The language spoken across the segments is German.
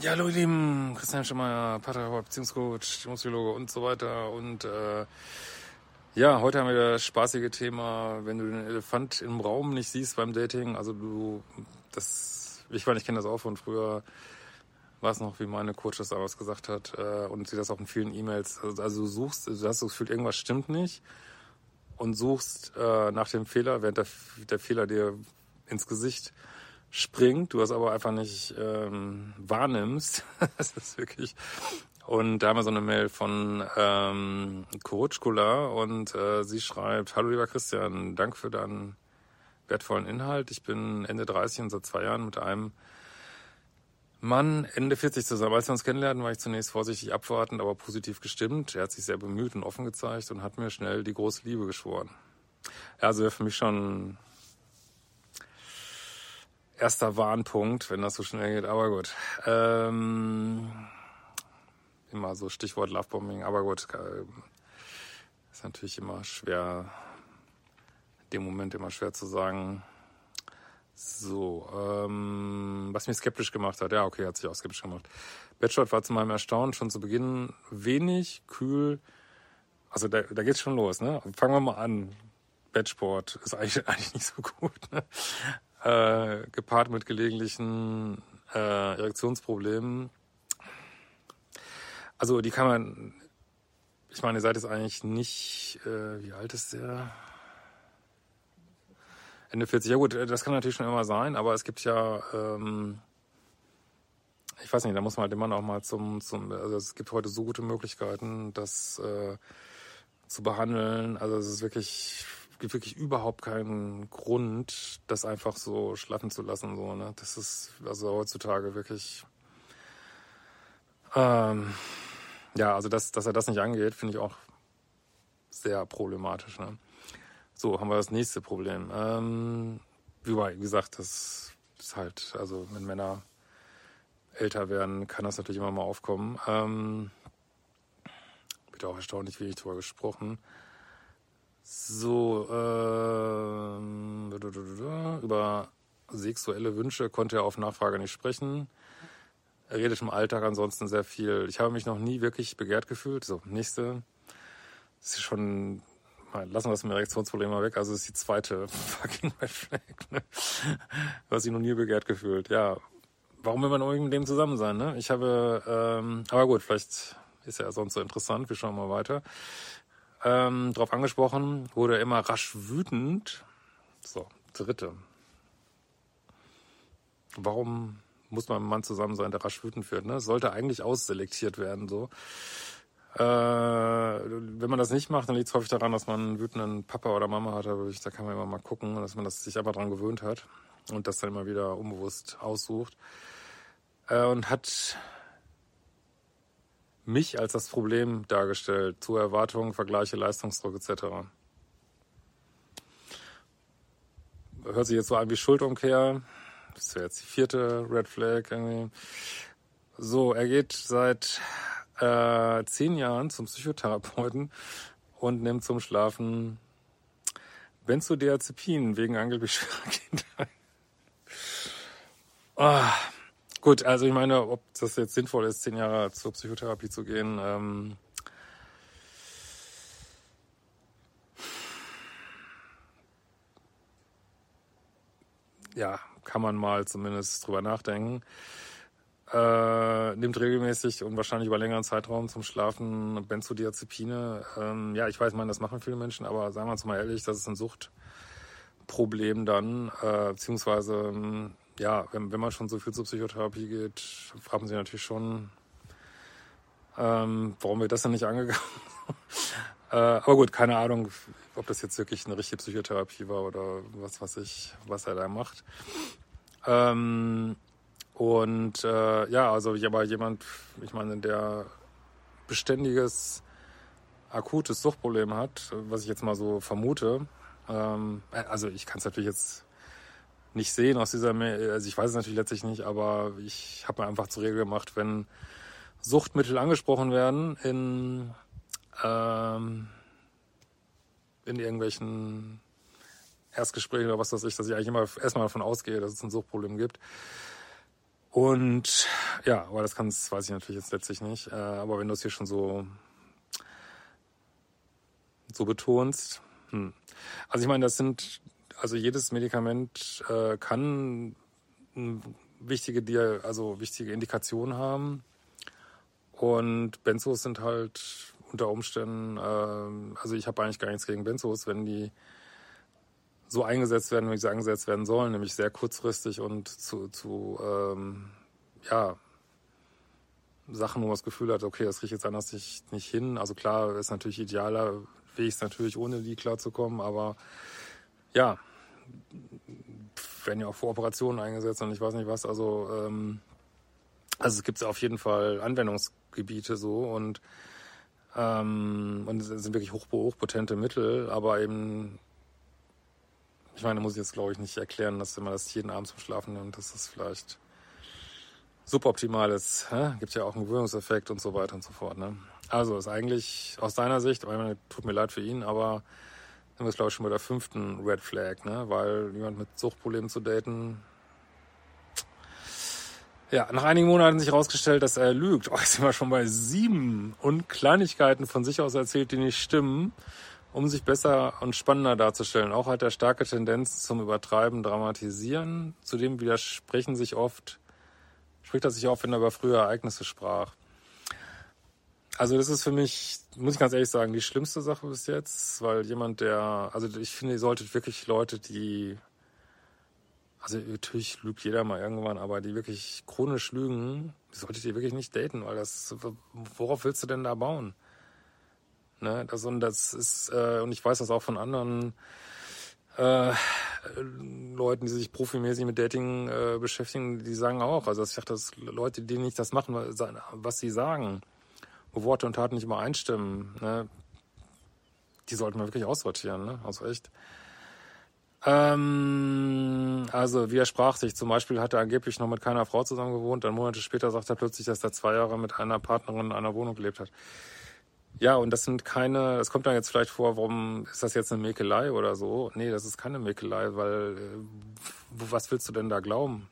Ja, hallo ihr Lieben, Christian Schemmer, Paartherapeut, Beziehungscoach, Emotiologe und so weiter. Und äh, ja, heute haben wir das spaßige Thema, wenn du den Elefant im Raum nicht siehst beim Dating. Also du, das, ich meine, ich kenne das auch von früher, war es noch, wie meine Coach das damals gesagt hat, äh, und sie das auch in vielen E-Mails. Also, also du suchst, du hast das Gefühl, irgendwas stimmt nicht und suchst äh, nach dem Fehler, während der, der Fehler dir ins Gesicht springt, du es aber einfach nicht ähm, wahrnimmst. das ist wirklich. Und da haben wir so eine Mail von ähm, Kurutschkula und äh, sie schreibt, Hallo lieber Christian, danke für deinen wertvollen Inhalt. Ich bin Ende 30 und seit zwei Jahren mit einem Mann Ende 40 zusammen. Als wir uns kennenlernten, war ich zunächst vorsichtig abwartend, aber positiv gestimmt. Er hat sich sehr bemüht und offen gezeigt und hat mir schnell die große Liebe geschworen. Also wäre für mich schon erster Warnpunkt, wenn das so schnell geht. Aber gut. Ähm, immer so Stichwort Lovebombing. Aber gut, äh, ist natürlich immer schwer, dem Moment immer schwer zu sagen. So, ähm, was mich skeptisch gemacht hat. Ja, okay, hat sich auch skeptisch gemacht. Batshot war zu meinem Erstaunen schon zu Beginn wenig, kühl. Also da, da geht's schon los, ne? Fangen wir mal an. Batchport ist eigentlich, eigentlich nicht so gut. Ne? Äh, gepaart mit gelegentlichen äh, Erektionsproblemen. Also die kann man, ich meine, ihr seid jetzt eigentlich nicht, äh, wie alt ist der? Ende 40. Ja gut, das kann natürlich schon immer sein, aber es gibt ja, ähm, ich weiß nicht, da muss man halt den Mann auch mal zum, zum also es gibt heute so gute Möglichkeiten, das äh, zu behandeln. Also es ist wirklich gibt wirklich überhaupt keinen Grund, das einfach so schlafen zu lassen. So, ne? Das ist also heutzutage wirklich. Ähm, ja, also dass, dass er das nicht angeht, finde ich auch sehr problematisch. Ne? So, haben wir das nächste Problem. Ähm, wie gesagt, das ist halt, also wenn Männer älter werden, kann das natürlich immer mal aufkommen. Ähm, wird auch erstaunlich wenig darüber gesprochen. So, ähm, über sexuelle Wünsche konnte er auf Nachfrage nicht sprechen. Er redet im Alltag ansonsten sehr viel. Ich habe mich noch nie wirklich begehrt gefühlt. So, nächste. Das ist schon, lassen wir das mit Erektionsproblem mal weg. Also, das ist die zweite fucking Red Flag, ne? Was ich noch nie begehrt gefühlt. Ja, warum will man irgendwie mit dem zusammen sein, ne? Ich habe, ähm, aber gut, vielleicht ist er sonst so interessant. Wir schauen mal weiter ähm, darauf angesprochen, wurde immer rasch wütend. So, dritte. Warum muss man mit einem Mann zusammen sein, der rasch wütend wird? Ne? Sollte eigentlich ausselektiert werden. so. Äh, wenn man das nicht macht, dann liegt es häufig daran, dass man einen wütenden Papa oder Mama hat. Da kann man immer mal gucken, dass man das sich einfach dran gewöhnt hat und das dann immer wieder unbewusst aussucht. Äh, und hat mich als das Problem dargestellt, zu Erwartungen, Vergleiche, Leistungsdruck etc. Hört sich jetzt so an wie Schuldumkehr. Das wäre jetzt die vierte Red Flag irgendwie. So, er geht seit äh, zehn Jahren zum Psychotherapeuten und nimmt zum Schlafen Benzodiazepin wegen angeblich schwerer Kindheit. Oh. Gut, also ich meine, ob das jetzt sinnvoll ist, zehn Jahre zur Psychotherapie zu gehen, ähm, ja, kann man mal zumindest drüber nachdenken. Äh, nimmt regelmäßig und wahrscheinlich über längeren Zeitraum zum Schlafen Benzodiazepine. Ähm, ja, ich weiß, man, das machen viele Menschen, aber sagen wir uns mal ehrlich, das ist ein Suchtproblem dann, äh, beziehungsweise ähm, ja, wenn, wenn man schon so viel zur Psychotherapie geht, fragt man sich natürlich schon, ähm, warum wird das denn nicht angegangen? äh, aber gut, keine Ahnung, ob das jetzt wirklich eine richtige Psychotherapie war oder was, was ich, was er da macht. Ähm, und äh, ja, also ich aber jemand, ich meine, der beständiges akutes Suchtproblem hat, was ich jetzt mal so vermute. Ähm, also ich kann es natürlich jetzt nicht sehen aus dieser, also ich weiß es natürlich letztlich nicht, aber ich habe mir einfach zur Regel gemacht, wenn Suchtmittel angesprochen werden in ähm, in irgendwelchen Erstgesprächen oder was weiß ich, dass ich eigentlich immer erstmal davon ausgehe, dass es ein Suchtproblem gibt. Und ja, aber das kann weiß ich natürlich jetzt letztlich nicht. Äh, aber wenn du es hier schon so so betonst, hm. also ich meine, das sind also jedes Medikament äh, kann wichtige, also wichtige Indikationen haben. Und Benzos sind halt unter Umständen, äh, also ich habe eigentlich gar nichts gegen Benzos, wenn die so eingesetzt werden, wie sie eingesetzt werden sollen, nämlich sehr kurzfristig und zu, zu ähm, ja, Sachen, wo man das Gefühl hat, okay, das ich jetzt anders nicht, nicht hin. Also klar, ist natürlich idealer, Weg natürlich ohne die klarzukommen, aber ja, werden ja auch vor Operationen eingesetzt und ich weiß nicht was. Also, ähm, also es gibt auf jeden Fall Anwendungsgebiete so und ähm, und es sind wirklich hoch, hochpotente Mittel, aber eben, ich meine, muss ich jetzt glaube ich nicht erklären, dass wenn man das jeden Abend zum Schlafen nimmt, dass das vielleicht suboptimal ist. Gibt ja auch einen Gewöhnungseffekt und so weiter und so fort. Ne? Also ist eigentlich aus deiner Sicht, ich meine, tut mir leid für ihn, aber sind wir glaube ich schon bei der fünften Red Flag, ne? Weil jemand mit Suchtproblemen zu daten. Ja, nach einigen Monaten hat sich herausgestellt, dass er lügt. Oh, jetzt sind wir schon bei sieben und Kleinigkeiten von sich aus erzählt, die nicht stimmen, um sich besser und spannender darzustellen. Auch hat er starke Tendenzen zum Übertreiben, Dramatisieren. Zudem widersprechen sich oft, spricht er sich oft, wenn er über frühe Ereignisse sprach. Also das ist für mich, muss ich ganz ehrlich sagen, die schlimmste Sache bis jetzt, weil jemand, der, also ich finde, ihr solltet wirklich Leute, die, also natürlich lügt jeder mal irgendwann, aber die wirklich chronisch lügen, solltet ihr wirklich nicht daten, weil das, worauf willst du denn da bauen? Ne, das und das ist, äh, und ich weiß das auch von anderen äh, Leuten, die sich profimäßig mit Dating äh, beschäftigen, die sagen auch, also ich dachte, dass Leute, die nicht das machen, was sie sagen, wo Worte und Taten nicht übereinstimmen, ne, die sollten wir wirklich aussortieren, ne? Also echt. Ähm, also widersprach sich. Zum Beispiel hat er angeblich noch mit keiner Frau zusammen gewohnt. Dann Monate später sagt er plötzlich, dass er zwei Jahre mit einer Partnerin in einer Wohnung gelebt hat. Ja, und das sind keine, es kommt dann jetzt vielleicht vor, warum ist das jetzt eine Mäkelei oder so? Nee, das ist keine Mäkelei, weil äh, was willst du denn da glauben?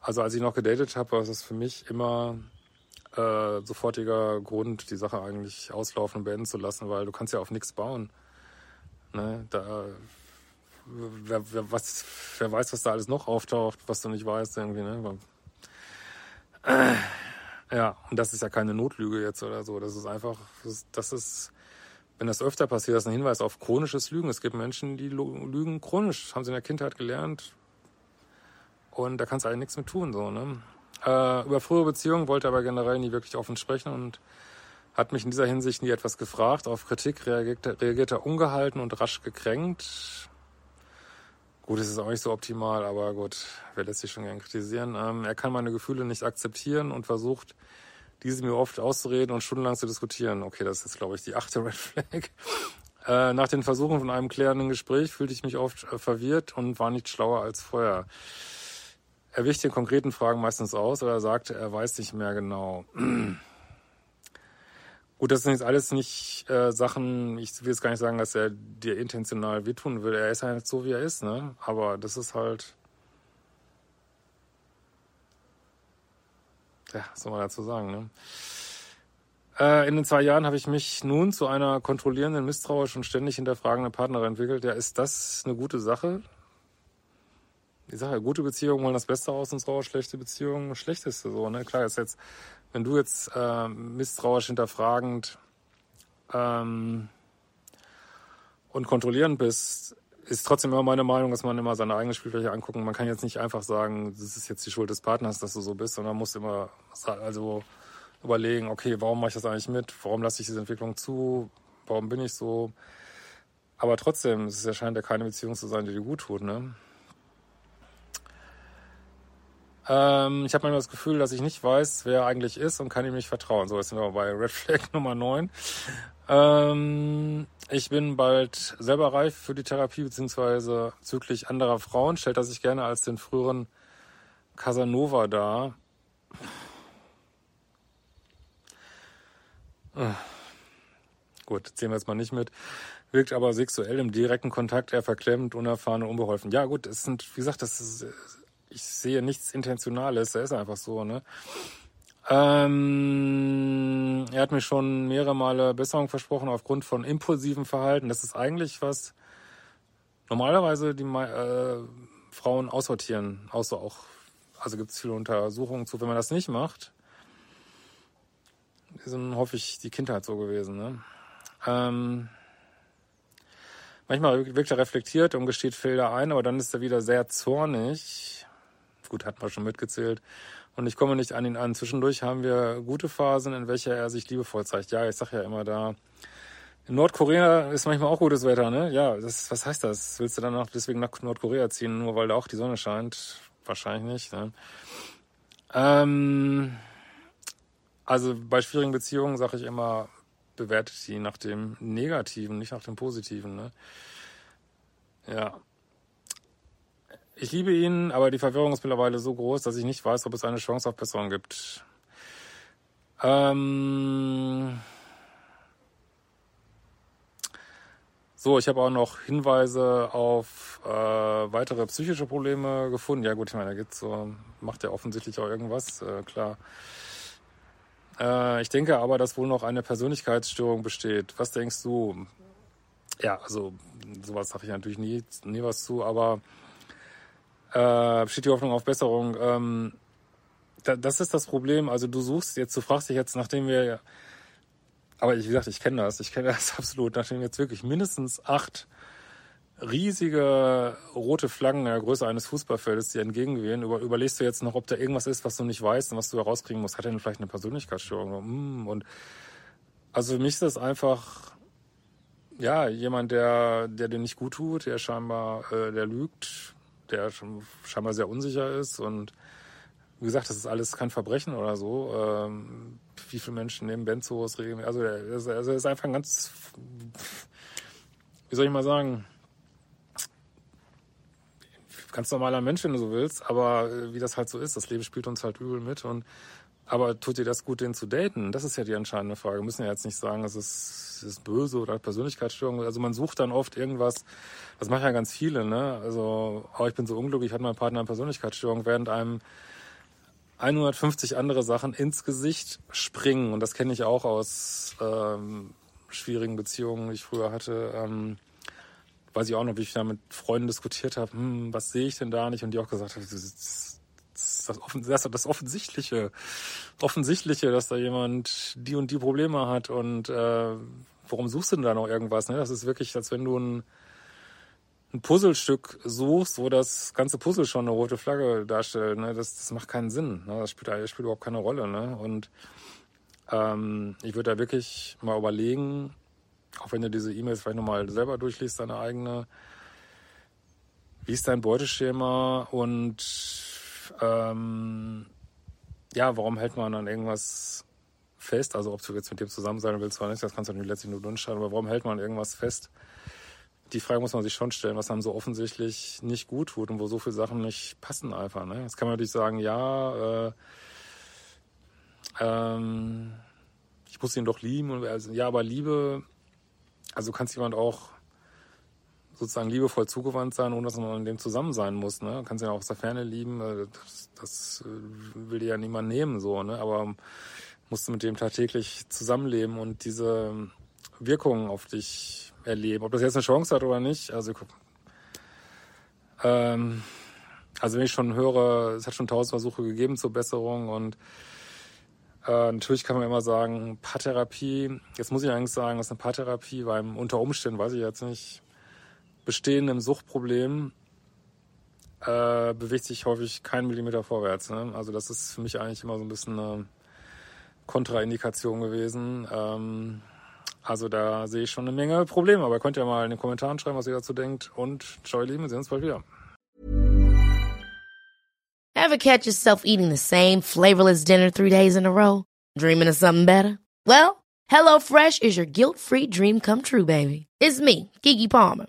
Also als ich noch gedatet habe, war es für mich immer äh, sofortiger Grund, die Sache eigentlich auslaufen und beenden zu lassen, weil du kannst ja auf nichts bauen. Ne? Da, wer, wer, was, wer weiß, was da alles noch auftaucht, was du nicht weißt irgendwie. Ne? Äh, ja, und das ist ja keine Notlüge jetzt oder so. Das ist einfach, das ist, wenn das öfter passiert, das ist ein Hinweis auf chronisches Lügen. Es gibt Menschen, die lügen chronisch, haben sie in der Kindheit gelernt. Und da kannst du eigentlich nichts mit tun, so, ne? Äh, über frühere Beziehungen wollte aber generell nie wirklich offen sprechen und hat mich in dieser Hinsicht nie etwas gefragt. Auf Kritik reagiert, reagiert er ungehalten und rasch gekränkt. Gut, es ist auch nicht so optimal, aber gut, wer lässt sich schon gern kritisieren. Ähm, er kann meine Gefühle nicht akzeptieren und versucht, diese mir oft auszureden und stundenlang zu diskutieren. Okay, das ist glaube ich, die achte Red Flag. Äh, nach den Versuchen von einem klärenden Gespräch fühlte ich mich oft äh, verwirrt und war nicht schlauer als vorher. Er wicht den konkreten Fragen meistens aus oder sagt, er weiß nicht mehr genau. Gut, das sind jetzt alles nicht äh, Sachen, ich will jetzt gar nicht sagen, dass er dir intentional wehtun will. Er ist halt so, wie er ist, ne? Aber das ist halt. Ja, was soll man dazu sagen, ne? Äh, in den zwei Jahren habe ich mich nun zu einer kontrollierenden, misstrauischen und ständig hinterfragenden Partnerin entwickelt. Ja, ist das eine gute Sache? Die Sache, gute Beziehungen wollen das Beste aus uns raus, schlechte Beziehungen Schlechteste so, ne? Klar, ist jetzt, wenn du jetzt äh, misstrauisch hinterfragend ähm, und kontrollierend bist, ist trotzdem immer meine Meinung, dass man immer seine eigene Spielfläche angucken. Man kann jetzt nicht einfach sagen, das ist jetzt die Schuld des Partners, dass du so bist, sondern man muss immer also überlegen, okay, warum mache ich das eigentlich mit? Warum lasse ich diese Entwicklung zu? Warum bin ich so? Aber trotzdem, es erscheint ja keine Beziehung zu sein, die dir gut tut, ne? Ähm, ich habe manchmal das Gefühl, dass ich nicht weiß, wer er eigentlich ist und kann ihm nicht vertrauen. So, jetzt sind wir bei Red Flag Nummer 9. Ähm, ich bin bald selber reif für die Therapie, beziehungsweise züglich anderer Frauen. Stellt er sich gerne als den früheren Casanova dar. Gut, zählen wir jetzt mal nicht mit. Wirkt aber sexuell im direkten Kontakt eher verklemmt, unerfahren unbeholfen. Ja, gut, es sind, wie gesagt, das ist, ich sehe nichts Intentionales, da ist einfach so, ne? Ähm, er hat mir schon mehrere Male Besserung versprochen aufgrund von impulsivem Verhalten. Das ist eigentlich was normalerweise die äh, Frauen aussortieren, außer auch, also gibt es viele Untersuchungen zu, wenn man das nicht macht, sind häufig die Kindheit so gewesen. Ne? Ähm, manchmal wirkt er reflektiert und gesteht Fehler ein, aber dann ist er wieder sehr zornig. Gut, hat man schon mitgezählt und ich komme nicht an ihn an. Zwischendurch haben wir gute Phasen, in welcher er sich liebevoll zeigt. Ja, ich sag ja immer da. In Nordkorea ist manchmal auch gutes Wetter, ne? Ja, das, was heißt das? Willst du dann auch deswegen nach Nordkorea ziehen, nur weil da auch die Sonne scheint? Wahrscheinlich nicht, ne? Ähm, also bei schwierigen Beziehungen sage ich immer, bewertet die nach dem Negativen, nicht nach dem Positiven, ne? Ja. Ich liebe ihn, aber die Verwirrung ist mittlerweile so groß, dass ich nicht weiß, ob es eine Chance auf Besserung gibt. Ähm so, ich habe auch noch Hinweise auf äh, weitere psychische Probleme gefunden. Ja gut, ich meine, da gibt's so, macht ja offensichtlich auch irgendwas, äh, klar. Äh, ich denke aber, dass wohl noch eine Persönlichkeitsstörung besteht. Was denkst du? Ja, also sowas sage ich natürlich nie, nie was zu, aber äh, besteht die Hoffnung auf Besserung. Ähm, da, das ist das Problem. Also du suchst jetzt, du fragst dich jetzt, nachdem wir, aber wie gesagt, ich kenne das, ich kenne das absolut, nachdem jetzt wirklich mindestens acht riesige rote Flaggen in der Größe eines Fußballfeldes dir entgegengehen, über, überlegst du jetzt noch, ob da irgendwas ist, was du nicht weißt und was du herauskriegen musst. Hat er denn vielleicht eine Persönlichkeitsstörung? Hm, und also für mich ist das einfach ja jemand, der der dir nicht gut tut, der scheinbar äh, der lügt, der schon scheinbar sehr unsicher ist und wie gesagt, das ist alles kein Verbrechen oder so. Ähm, wie viele Menschen nehmen Benzos regelmäßig? Also, er ist, also ist einfach ein ganz, wie soll ich mal sagen, ganz normaler Mensch, wenn du so willst, aber äh, wie das halt so ist, das Leben spielt uns halt übel mit und aber tut dir das gut, den zu daten? Das ist ja die entscheidende Frage. Wir müssen ja jetzt nicht sagen, es ist, es ist böse oder Persönlichkeitsstörung. Also man sucht dann oft irgendwas, das machen ja ganz viele, ne? Also, oh, ich bin so unglücklich, hat mein Partner eine Persönlichkeitsstörung, während einem 150 andere Sachen ins Gesicht springen. Und das kenne ich auch aus ähm, schwierigen Beziehungen, die ich früher hatte. Ähm, weiß ich auch noch, wie ich da mit Freunden diskutiert habe, hm, was sehe ich denn da nicht? Und die auch gesagt haben, das, das, das, das Offensichtliche, Offensichtliche, dass da jemand die und die Probleme hat und äh, warum suchst du denn da noch irgendwas? Ne? Das ist wirklich, als wenn du ein, ein Puzzlestück suchst, wo das ganze Puzzle schon eine rote Flagge darstellt. Ne? Das, das macht keinen Sinn. Ne? Das spielt, das spielt überhaupt keine Rolle. Ne? Und ähm, ich würde da wirklich mal überlegen, auch wenn du diese E-Mails vielleicht nochmal selber durchliest, deine eigene, wie ist dein Beuteschema und ähm, ja, warum hält man an irgendwas fest? Also ob du jetzt mit dem zusammen sein willst oder nicht, das kannst du natürlich letztlich nur du entscheiden, aber warum hält man irgendwas fest? Die Frage muss man sich schon stellen, was einem so offensichtlich nicht gut tut und wo so viele Sachen nicht passen einfach. Ne? Jetzt kann man natürlich sagen, ja, äh, ähm, ich muss ihn doch lieben. Und, also, ja, aber Liebe, also kannst jemand auch sozusagen liebevoll zugewandt sein, ohne dass man in dem zusammen sein muss. Ne? Kannst ja auch aus der Ferne lieben, äh, das, das äh, will dir ja niemand nehmen, so, ne? Aber musst du mit dem tagtäglich zusammenleben und diese Wirkungen auf dich erleben. Ob das jetzt eine Chance hat oder nicht, also ähm, also wenn ich schon höre, es hat schon tausend Versuche gegeben zur Besserung und äh, natürlich kann man immer sagen, Paartherapie, jetzt muss ich eigentlich sagen, das ist eine Paartherapie, weil unter Umständen, weiß ich jetzt nicht, bestehendem Suchtproblem äh, bewegt sich häufig kein Millimeter vorwärts. Ne? Also das ist für mich eigentlich immer so ein bisschen eine Kontraindikation gewesen. Ähm, also da sehe ich schon eine Menge Probleme. Aber könnt ihr mal in den Kommentaren schreiben, was ihr dazu denkt. Und ciao, ihr Lieben, wir sehen uns bald wieder. Ever catch yourself eating the same flavorless dinner three days in a row? Dreaming of something better? Well, HelloFresh is your guilt-free dream come true, baby. It's me, Kiki Palmer.